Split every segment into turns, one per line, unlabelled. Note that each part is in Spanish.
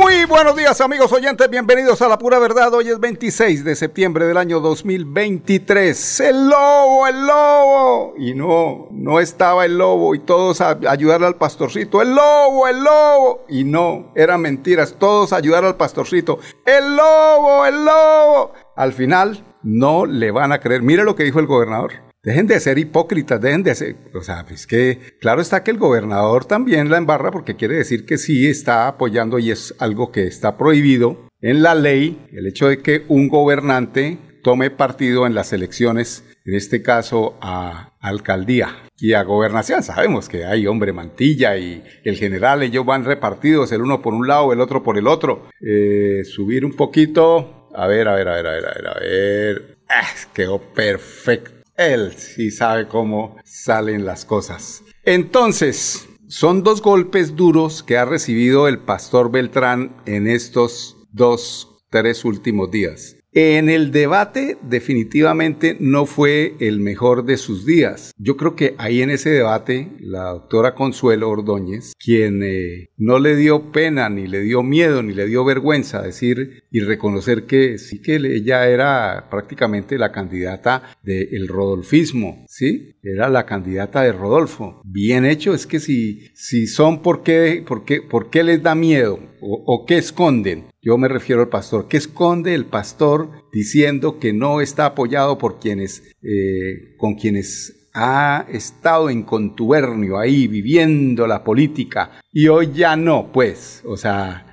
Muy buenos días amigos oyentes, bienvenidos a La Pura Verdad. Hoy es 26 de septiembre del año 2023. El lobo, el lobo. Y no, no estaba el lobo y todos a ayudar al pastorcito. El lobo, el lobo. Y no, eran mentiras, todos a ayudar al pastorcito. El lobo, el lobo. Al final no le van a creer. Mire lo que dijo el gobernador. Dejen de ser hipócritas, dejen de ser, o sea, es que claro está que el gobernador también la embarra porque quiere decir que sí está apoyando y es algo que está prohibido en la ley, el hecho de que un gobernante tome partido en las elecciones, en este caso a alcaldía y a gobernación. Sabemos que hay hombre mantilla y el general, ellos van repartidos, el uno por un lado, el otro por el otro. Eh, subir un poquito, a ver, a ver, a ver, a ver, a ver, a ver. Ah, quedó perfecto él sí sabe cómo salen las cosas. Entonces, son dos golpes duros que ha recibido el pastor Beltrán en estos dos, tres últimos días. En el debate definitivamente no fue el mejor de sus días. Yo creo que ahí en ese debate la doctora Consuelo Ordóñez, quien eh, no le dio pena, ni le dio miedo, ni le dio vergüenza decir y reconocer que sí que ella era prácticamente la candidata del rodolfismo, ¿sí? Era la candidata de Rodolfo. Bien hecho, es que si, si son, ¿por qué, por, qué, ¿por qué les da miedo? ¿O, qué esconden? Yo me refiero al pastor. ¿Qué esconde el pastor diciendo que no está apoyado por quienes, eh, con quienes ha estado en contubernio ahí viviendo la política y hoy ya no, pues, o sea,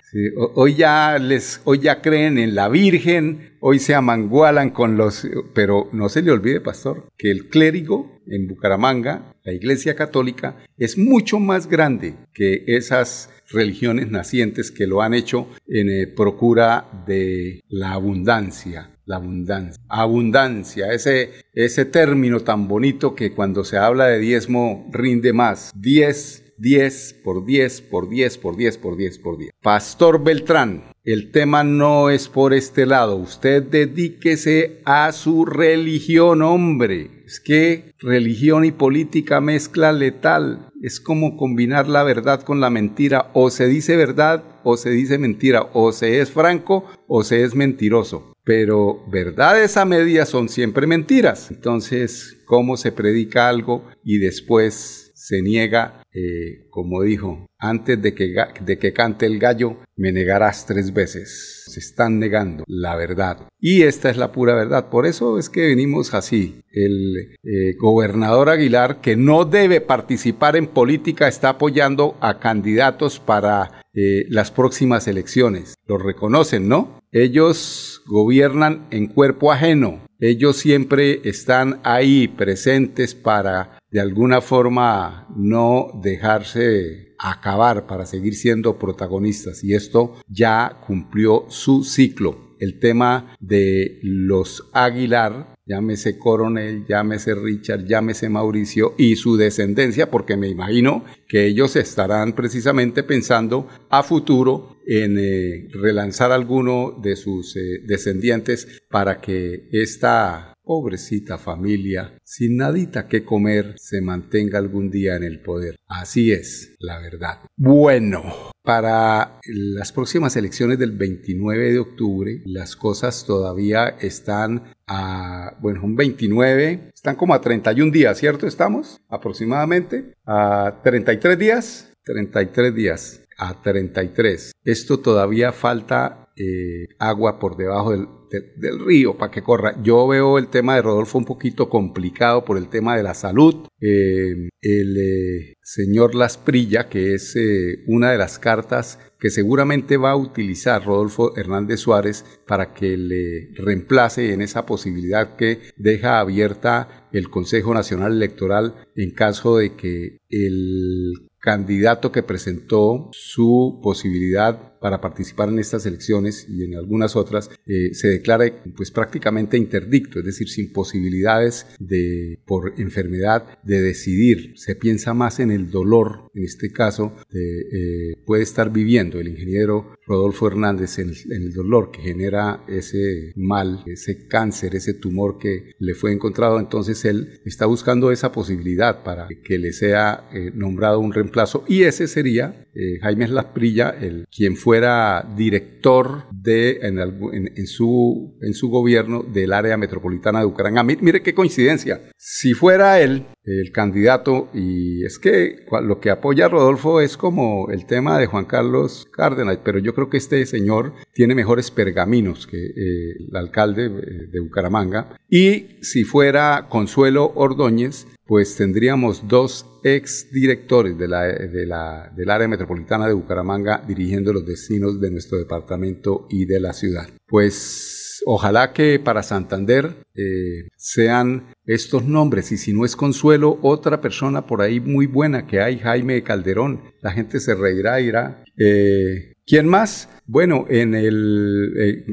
hoy ya les, hoy ya creen en la Virgen, hoy se amangualan con los, pero no se le olvide, pastor, que el clérigo en Bucaramanga, la Iglesia Católica, es mucho más grande que esas religiones nacientes que lo han hecho en eh, procura de la abundancia. La abundancia. Abundancia, ese, ese término tan bonito que cuando se habla de diezmo rinde más. Diez 10 por 10 por 10 por 10 por 10 por 10. Pastor Beltrán, el tema no es por este lado. Usted dedíquese a su religión, hombre. Es que religión y política mezcla letal. Es como combinar la verdad con la mentira. O se dice verdad o se dice mentira. O se es franco o se es mentiroso. Pero verdades a medias son siempre mentiras. Entonces, ¿cómo se predica algo y después se niega, eh, como dijo, antes de que, de que cante el gallo, me negarás tres veces. Se están negando la verdad. Y esta es la pura verdad. Por eso es que venimos así. El eh, gobernador Aguilar, que no debe participar en política, está apoyando a candidatos para eh, las próximas elecciones. Lo reconocen, ¿no? Ellos gobiernan en cuerpo ajeno. Ellos siempre están ahí presentes para de alguna forma no dejarse acabar para seguir siendo protagonistas y esto ya cumplió su ciclo. El tema de los Aguilar, llámese Coronel, llámese Richard, llámese Mauricio y su descendencia, porque me imagino que ellos estarán precisamente pensando a futuro en eh, relanzar alguno de sus eh, descendientes para que esta pobrecita familia, sin nadita que comer, se mantenga algún día en el poder. Así es, la verdad. Bueno, para las próximas elecciones del 29 de octubre, las cosas todavía están a, bueno, un 29, están como a 31 días, ¿cierto? Estamos aproximadamente a 33 días, 33 días a 33. Esto todavía falta eh, agua por debajo del, río para que corra. Yo veo el tema de Rodolfo un poquito complicado por el tema de la salud. Eh, el eh, señor Lasprilla, que es eh, una de las cartas que seguramente va a utilizar Rodolfo Hernández Suárez para que le reemplace en esa posibilidad que deja abierta el Consejo Nacional Electoral en caso de que el candidato que presentó su posibilidad para participar en estas elecciones y en algunas otras, eh, se declara pues prácticamente interdicto, es decir, sin posibilidades de, por enfermedad, de decidir. Se piensa más en el dolor, en este caso, de, eh, puede estar viviendo el ingeniero Rodolfo Hernández en, el dolor que genera ese mal, ese cáncer, ese tumor que le fue encontrado. Entonces él está buscando esa posibilidad para que le sea eh, nombrado un reemplazo y ese sería eh, Jaime Lasprilla, el quien fuera director de en, su, en su gobierno del área metropolitana de Bucaramanga. Mire qué coincidencia. Si fuera él el candidato, y es que lo que apoya a Rodolfo es como el tema de Juan Carlos Cárdenas, pero yo creo que este señor tiene mejores pergaminos que eh, el alcalde eh, de Bucaramanga. Y si fuera Consuelo Ordóñez, pues tendríamos dos ex directores de del área metropolitana de Bucaramanga dirigiendo los destinos de nuestro departamento y de la ciudad. Pues ojalá que para Santander eh, sean estos nombres y si no es Consuelo, otra persona por ahí muy buena que hay, Jaime Calderón. La gente se reirá, irá. Eh, ¿Quién más? Bueno, en el, eh,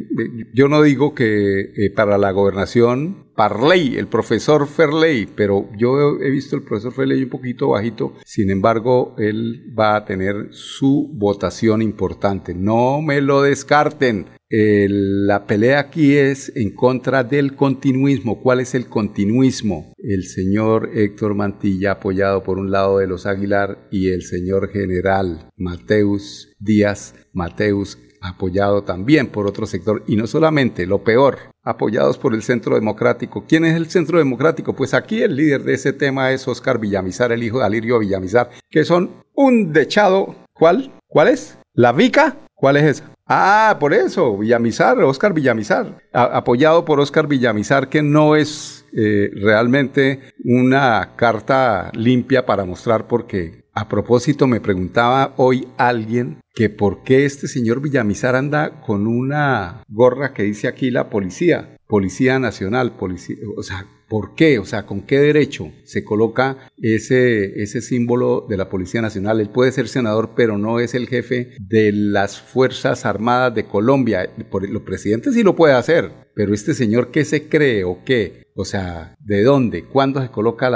yo no digo que eh, para la gobernación, Parley, el profesor Ferley, pero yo he visto el profesor Ferley un poquito bajito, sin embargo, él va a tener su votación importante. No me lo descarten. la pelea aquí es en contra del continuismo. ¿Cuál es el continuismo? El señor Héctor Mantilla, apoyado por un lado de los Aguilar, y el señor general Mateus Díaz Mateus, apoyado también por otro sector, y no solamente, lo peor, apoyados por el Centro Democrático. ¿Quién es el Centro Democrático? Pues aquí el líder de ese tema es Oscar Villamizar, el hijo de Alirio Villamizar, que son un dechado. ¿Cuál? ¿Cuál es? ¿La Vica? ¿Cuál es esa? Ah, por eso, Villamizar, Oscar Villamizar, apoyado por Oscar Villamizar, que no es eh, realmente una carta limpia para mostrar porque a propósito, me preguntaba hoy alguien que por qué este señor Villamizar anda con una gorra que dice aquí la policía, Policía Nacional, policía, o sea, ¿por qué? O sea, ¿con qué derecho se coloca ese, ese símbolo de la Policía Nacional? Él puede ser senador, pero no es el jefe de las Fuerzas Armadas de Colombia. Los presidentes sí lo puede hacer, pero este señor, ¿qué se cree o qué? O sea, ¿de dónde? ¿Cuándo se coloca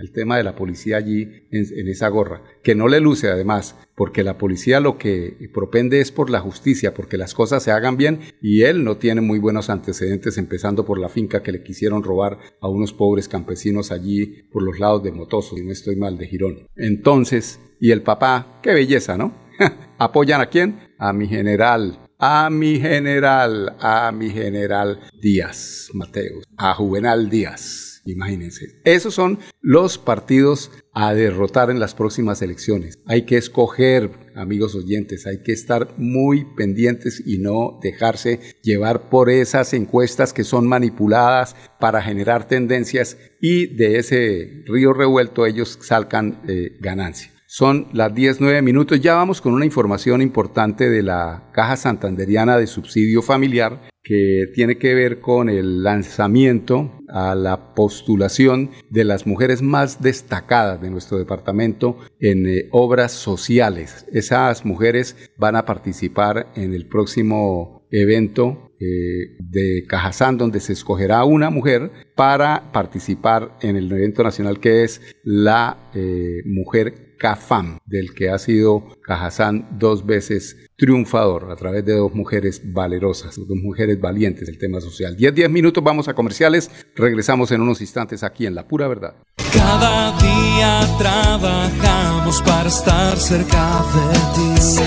el tema de la policía allí en, esa gorra? Que no le luce además, porque la policía lo que propende es por la justicia, porque las cosas se hagan bien y él no tiene muy buenos antecedentes, empezando por la finca que le quisieron robar a unos pobres campesinos allí por los lados de Motoso, y no estoy mal, de Girón. Entonces, y el papá, qué belleza, ¿no? ¿Apoyan a quién? A mi general, a mi general, a mi general Díaz, Mateus, a Juvenal Díaz. Imagínense. Esos son los partidos a derrotar en las próximas elecciones. Hay que escoger, amigos oyentes, hay que estar muy pendientes y no dejarse llevar por esas encuestas que son manipuladas para generar tendencias y de ese río revuelto ellos salgan eh, ganancia. Son las 10, minutos. Ya vamos con una información importante de la Caja Santanderiana de Subsidio Familiar que tiene que ver con el lanzamiento a la postulación de las mujeres más destacadas de nuestro departamento en eh, obras sociales. Esas mujeres van a participar en el próximo evento eh, de Cajazán, donde se escogerá una mujer para participar en el evento nacional que es la eh, mujer CAFAM, del que ha sido Cajazán dos veces triunfador a través de dos mujeres valerosas, dos mujeres valientes del tema social. 10, 10 minutos, vamos a comerciales, regresamos en unos instantes aquí en La Pura Verdad.
Cada día trabajamos para estar cerca de ti.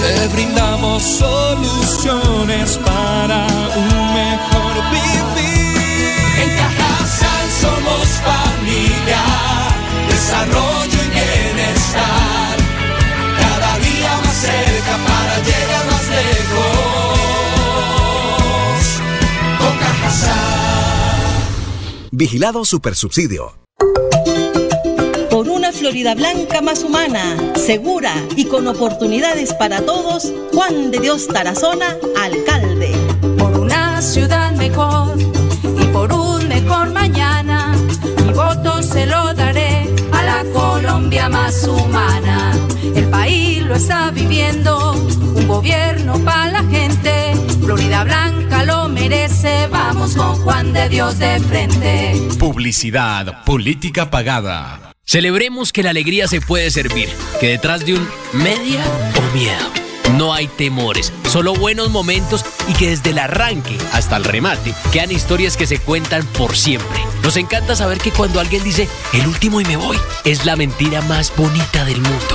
Te brindamos soluciones para
Vigilado Supersubsidio.
Por una Florida Blanca más humana, segura y con oportunidades para todos, Juan de Dios Tarazona, alcalde.
Por una ciudad mejor y por un mejor mañana, mi voto se lo daré a la Colombia más humana. El país lo está viviendo, un gobierno para la gente, Florida Blanca Juan de Dios de frente.
Publicidad, política pagada.
Celebremos que la alegría se puede servir, que detrás de un media o miedo no hay temores, solo buenos momentos y que desde el arranque hasta el remate quedan historias que se cuentan por siempre. Nos encanta saber que cuando alguien dice el último y me voy, es la mentira más bonita del mundo.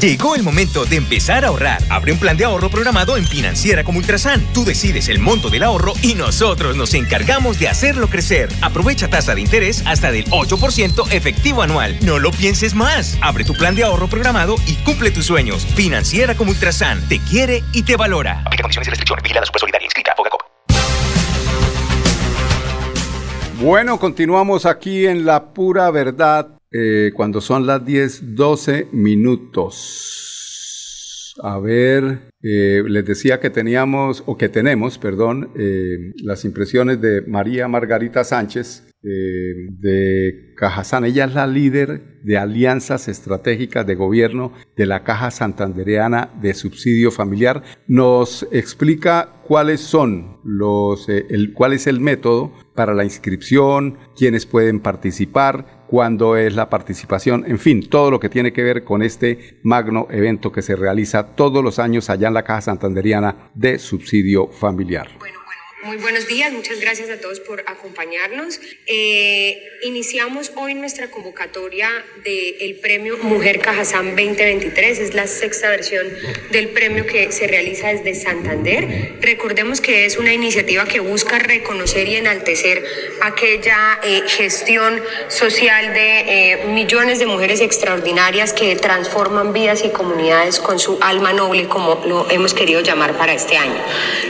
Llegó el momento de empezar a ahorrar. Abre un plan de ahorro programado en Financiera como Ultrasan. Tú decides el monto del ahorro y nosotros nos encargamos de hacerlo crecer. Aprovecha tasa de interés hasta del 8% efectivo anual. No lo pienses más. Abre tu plan de ahorro programado y cumple tus sueños. Financiera como Ultrasan. Te quiere y te valora. Aplica condiciones y restricciones. Vigilada Solidaria inscrita.
Bueno, continuamos aquí en La Pura Verdad eh, cuando son las 10, 12 minutos. A ver, eh, les decía que teníamos, o que tenemos, perdón, eh, las impresiones de María Margarita Sánchez de Cajazán. Ella es la líder de alianzas estratégicas de gobierno de la Caja Santandereana de Subsidio Familiar. Nos explica cuáles son los, el, cuál es el método para la inscripción, quiénes pueden participar, cuándo es la participación, en fin, todo lo que tiene que ver con este magno evento que se realiza todos los años allá en la Caja Santanderiana de Subsidio Familiar.
Muy buenos días, muchas gracias a todos por acompañarnos. Eh, iniciamos hoy nuestra convocatoria del premio Mujer Cajazán 2023, es la sexta versión del premio que se realiza desde Santander. Recordemos que es una iniciativa que busca reconocer y enaltecer aquella eh, gestión social de eh, millones de mujeres extraordinarias que transforman vidas y comunidades con su alma noble, como lo hemos querido llamar para este año.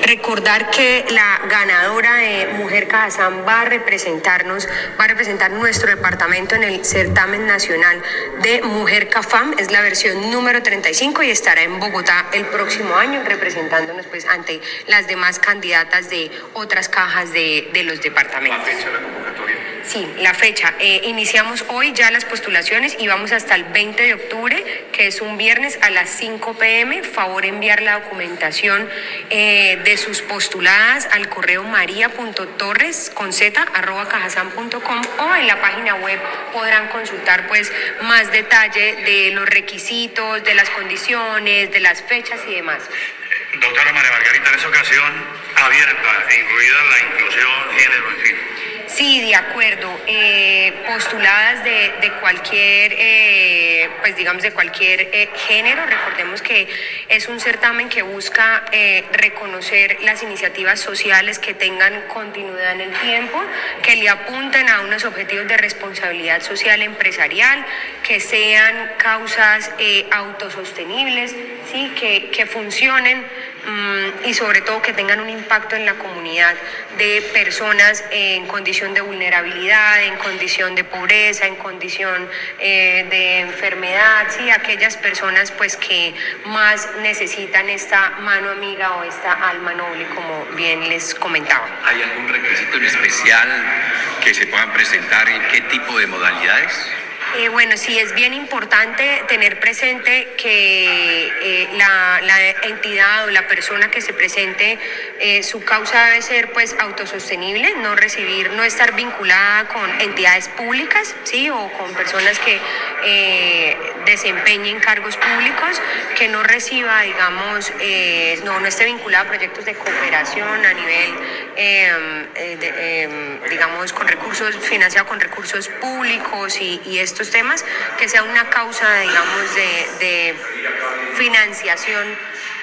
Recordar que la ganadora de Mujer Cajazán va a representarnos, va a representar nuestro departamento en el certamen nacional de Mujer Cafam, es la versión número 35 y estará en Bogotá el próximo año representándonos pues ante las demás candidatas de otras cajas de, de los departamentos. Sí, la fecha. Eh, iniciamos hoy ya las postulaciones y vamos hasta el 20 de octubre, que es un viernes a las 5 pm. Favor enviar la documentación eh, de sus postuladas al correo maría.torres con z arroba cajasan.com o en la página web podrán consultar pues más detalle de los requisitos, de las condiciones, de las fechas y demás.
Doctora María Margarita, en esa ocasión abierta, e incluida la inclusión, género, en fin.
Sí, de acuerdo. Eh, postuladas de, de cualquier, eh, pues digamos, de cualquier eh, género. Recordemos que es un certamen que busca eh, reconocer las iniciativas sociales que tengan continuidad en el tiempo, que le apunten a unos objetivos de responsabilidad social empresarial, que sean causas eh, autosostenibles, ¿sí? que, que funcionen y sobre todo que tengan un impacto en la comunidad de personas en condición de vulnerabilidad, en condición de pobreza, en condición eh, de enfermedad, ¿sí? aquellas personas pues que más necesitan esta mano amiga o esta alma noble, como bien les comentaba.
¿Hay algún requisito en especial que se puedan presentar en qué tipo de modalidades?
Eh, bueno, sí, es bien importante tener presente que eh, la, entidad o la persona que se presente, eh, su causa debe ser pues autosostenible, no recibir, no estar vinculada con entidades públicas, ¿sí? O con personas que eh, desempeñen cargos públicos, que no reciba, digamos, eh, no, no esté vinculada a proyectos de cooperación a nivel, eh, eh, eh, digamos, con recursos, financiado con recursos públicos y, estos temas, que sea una causa, digamos, de, de financiación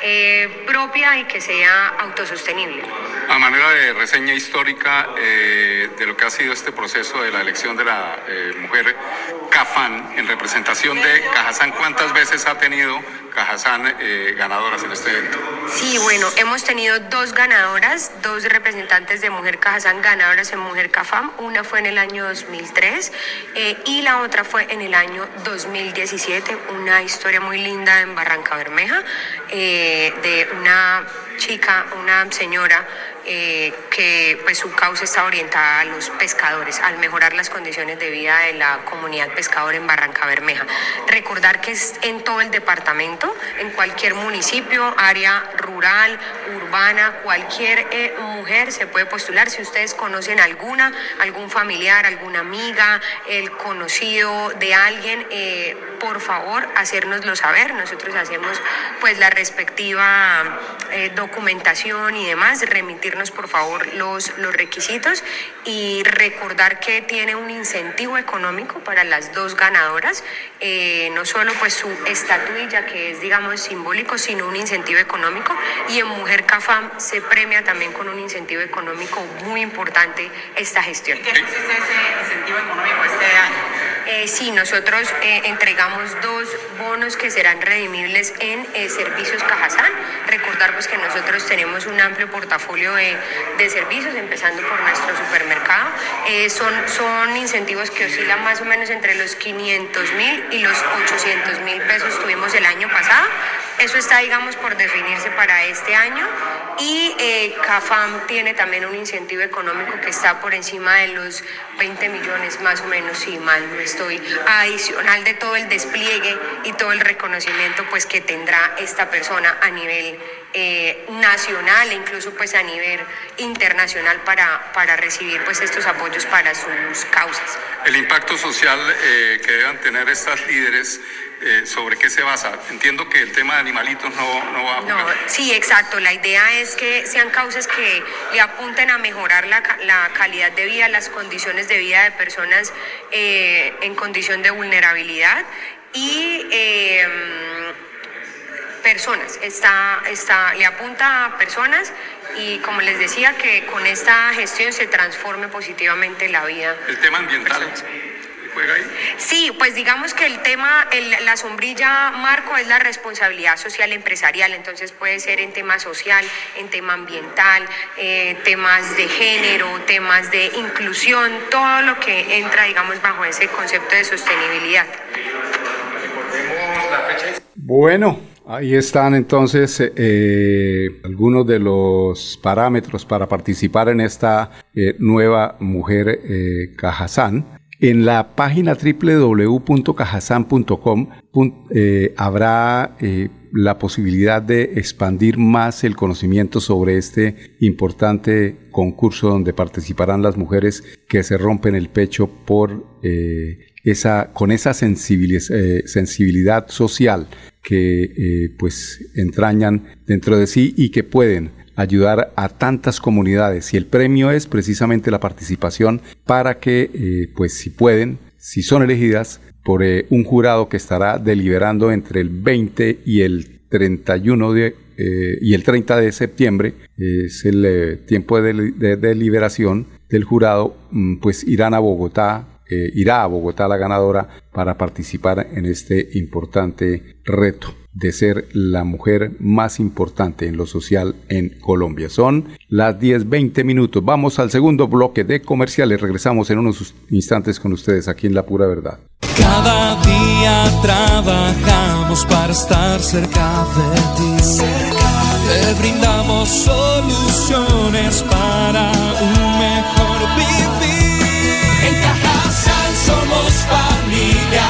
eh, propia y que sea autosostenible.
A manera de reseña histórica eh, de lo que ha sido este proceso de la elección de la eh, mujer Cafán en representación de Cajazán, ¿cuántas veces ha tenido Cajazán eh, ganadoras en este evento?
Sí, bueno, hemos tenido dos ganadoras, dos representantes de Mujer Cajazán ganadoras en Mujer Cafam. Una fue en el año 2003 eh, y la otra fue en el año 2017. Una historia muy linda en Barranca Bermeja de una chica, una señora eh, que pues su causa está orientada a los pescadores, al mejorar las condiciones de vida de la comunidad pescadora en Barranca Bermeja. Recordar que es en todo el departamento, en cualquier municipio, área rural, urbana, cualquier eh, mujer se puede postular. Si ustedes conocen alguna, algún familiar, alguna amiga, el conocido de alguien, eh, por favor, hacérnoslo saber. Nosotros hacemos pues la respectiva documentación y demás, por favor los, los requisitos y recordar que tiene un incentivo económico para las dos ganadoras, eh, no solo pues su estatuilla que es digamos simbólico, sino un incentivo económico y en Mujer CAFAM se premia también con un incentivo económico muy importante esta gestión.
¿Qué consiste ese incentivo económico este año?
Eh, sí, nosotros eh, entregamos dos bonos que serán redimibles en eh, servicios Cajazán. Recordar que nosotros tenemos un amplio portafolio de, de servicios, empezando por nuestro supermercado. Eh, son, son incentivos que oscilan más o menos entre los 500 mil y los 800 mil pesos tuvimos el año pasado. Eso está, digamos, por definirse para este año. Y eh, CAFAM tiene también un incentivo económico que está por encima de los 20 millones, más o menos, si mal no estoy, adicional de todo el despliegue y todo el reconocimiento pues, que tendrá esta persona a nivel eh, nacional e incluso pues, a nivel internacional para, para recibir pues, estos apoyos para sus causas.
El impacto social eh, que deban tener estas líderes eh, ¿sobre qué se basa? Entiendo que el tema de animalitos no, no va a jugar.
No, sí, exacto. La idea es que sean causas que le apunten a mejorar la, la calidad de vida, las condiciones de vida de personas eh, en condición de vulnerabilidad y eh, personas. Está, está, le apunta a personas y como les decía que con esta gestión se transforme positivamente la vida.
El tema ambiental juega ahí.
Sí, pues digamos que el tema, el- la sombrilla marco es la responsabilidad social empresarial, entonces puede ser en tema social, en tema ambiental, eh, temas de género, temas de inclusión, todo lo que entra, digamos, bajo ese concepto de sostenibilidad.
Bueno, ahí están entonces eh, algunos de los parámetros para participar en esta eh, nueva mujer eh, Cajazán. En la página www.cajazán.com eh, habrá eh, la posibilidad de expandir más el conocimiento sobre este importante concurso donde participarán las mujeres que se rompen el pecho por eh, con esa eh, sensibilidad social que eh, pues entrañan dentro de sí y que pueden ayudar a tantas comunidades. Y el premio es precisamente la participación para que eh, pues si pueden si son elegidas por un jurado que estará deliberando entre el 20 y el 31 de, y el 30 de septiembre es el tiempo de deliberación del jurado mm, pues irán a Bogotá eh, irá a Bogotá la ganadora para participar en este importante reto de ser la mujer más importante en lo social en Colombia. Son las 10-20 minutos. Vamos al segundo bloque de comerciales. Regresamos en unos instantes con ustedes aquí en La Pura Verdad.
Cada día trabajamos para estar cerca de ti. Te brindamos soluciones para un mejor vivir. Somos familia,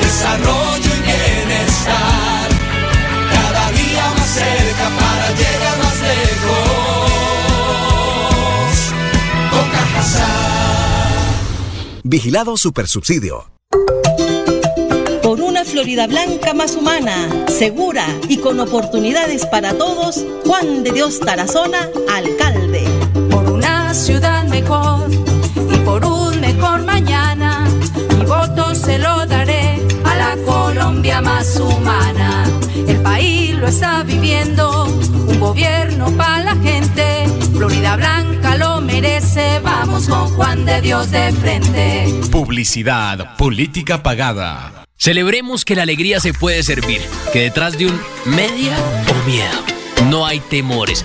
desarrollo y bienestar. Cada día más cerca para llegar más lejos. Con Cajasal.
Vigilado Supersubsidio.
Por una Florida Blanca más humana, segura y con oportunidades para todos, Juan de Dios Tarazona, alcalde.
por una ciudad mejor se lo daré a la Colombia más humana. El país lo está viviendo, un gobierno para la gente. Florida Blanca lo merece, vamos con Juan de Dios de frente.
Publicidad, política pagada.
Celebremos que la alegría se puede servir, que detrás de un media o miedo no hay temores,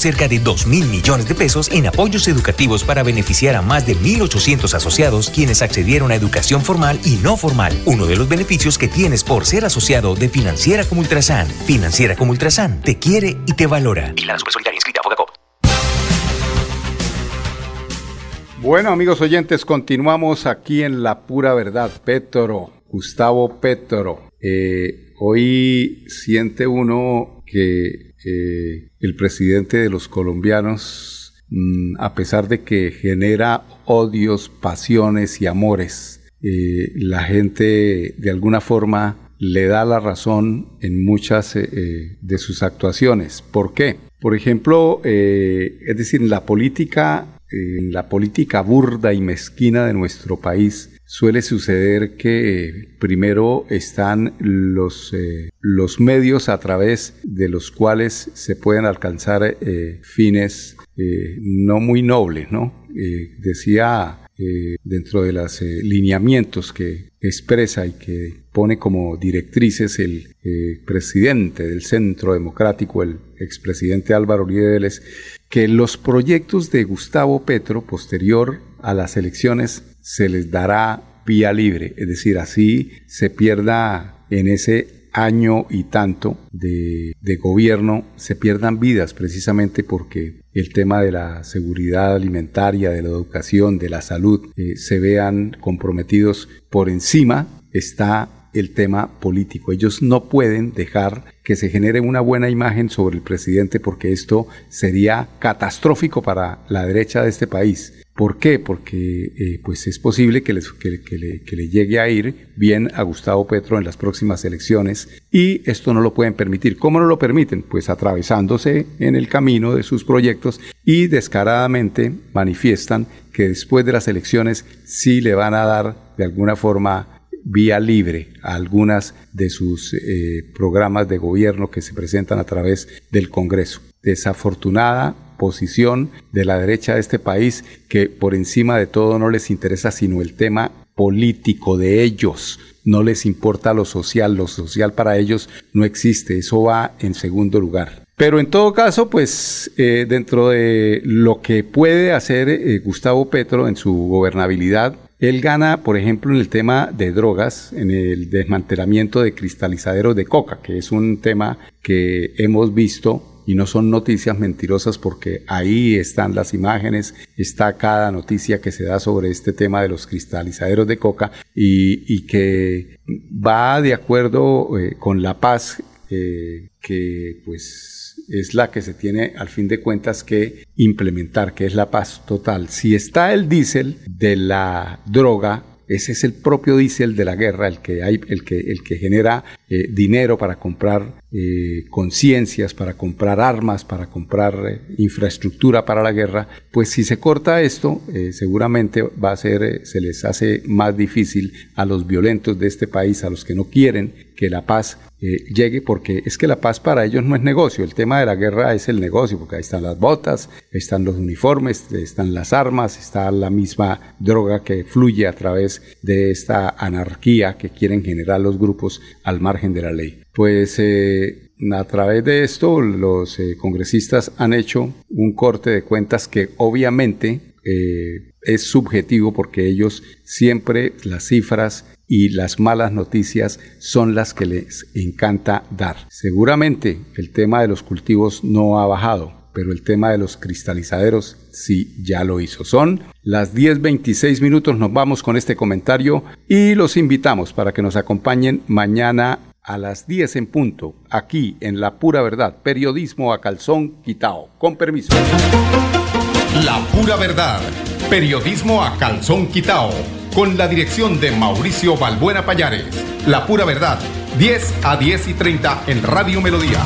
cerca de 2 mil millones de pesos en apoyos educativos para beneficiar a más de 1.800 asociados quienes accedieron a educación formal y no formal. Uno de los beneficios que tienes por ser asociado de Financiera como Ultrasan. Financiera como Ultrasan te quiere y te valora. Y la Solidaria inscrita a Fogacop.
Bueno, amigos oyentes, continuamos aquí en La Pura Verdad. Petro, Gustavo Petro. Eh, hoy siente uno que eh, el presidente de los colombianos, mm, a pesar de que genera odios, pasiones y amores, eh, la gente de alguna forma le da la razón en muchas de sus actuaciones. ¿Por qué? Por ejemplo, es decir, la política la política burda y mezquina de nuestro país suele suceder que primero están los, eh, los medios a través de los cuales se pueden alcanzar eh, fines eh, no muy nobles, ¿no? decía dentro de los lineamientos que expresa y que pone como directrices el presidente del Centro Democrático, el expresidente Álvaro Uribe que los proyectos de Gustavo Petro posterior a las elecciones se les dará vía libre, es decir, así se pierda en ese año y tanto de, gobierno, se pierdan vidas precisamente porque el tema de la seguridad alimentaria, de la educación, de la salud, eh, se vean comprometidos por encima, está el tema político. Ellos no pueden dejar que se genere una buena imagen sobre el presidente porque esto sería catastrófico para la derecha de este país. ¿Por qué? Porque eh, pues es posible que, que, le, que, le, llegue a ir bien a Gustavo Petro en las próximas elecciones y esto no lo pueden permitir. ¿Cómo no lo permiten? Pues atravesándose en el camino de sus proyectos y descaradamente manifiestan que después de las elecciones sí le van a dar de alguna forma vía libre a algunas de sus eh, programas de gobierno que se presentan a través del Congreso. Desafortunada posición de la derecha de este país que por encima de todo no les interesa sino el tema político de ellos. No les importa lo social, lo social para ellos no existe, eso va en segundo lugar. Pero en todo caso, pues eh, dentro de lo que puede hacer eh, Gustavo Petro en su gobernabilidad, él gana, por ejemplo, en el tema de drogas, en el desmantelamiento de cristalizaderos de coca, que es un tema que hemos visto y no son noticias mentirosas porque ahí están las imágenes, está cada noticia que se da sobre este tema de los cristalizaderos de coca y, que va de acuerdo eh, con la paz eh, que pues es la que se tiene al fin de cuentas que implementar, que es la paz total. Si está el diésel de la droga, ese es el propio diésel de la guerra, el que, hay, el que, el que genera eh, dinero para comprar eh, conciencias, para comprar armas, para comprar eh, infraestructura para la guerra, pues si se corta esto, seguramente va a ser, se les hace más difícil a los violentos de este país, a los que no quieren que la paz eh, llegue, porque es que la paz para ellos no es negocio, el tema de la guerra es el negocio, porque ahí están las botas, están los uniformes, están las armas, está la misma droga que fluye a través de esta anarquía que quieren generar los grupos al margen de la ley. Pues eh, a través de esto los eh, congresistas han hecho un corte de cuentas que obviamente es subjetivo porque ellos siempre las cifras y las malas noticias son las que les encanta dar. Seguramente el tema de los cultivos no ha bajado, pero el tema de los cristalizaderos sí ya lo hizo. Son las 10.26 minutos, nos vamos con este comentario y los invitamos para que nos acompañen mañana a las 10 en punto, aquí en La Pura Verdad, periodismo a calzón quitao. Con permiso.
La Pura Verdad, periodismo a calzón quitao con la dirección de Mauricio Balbuena Payares. La pura verdad, 10 a 10 y 30 en Radio Melodía.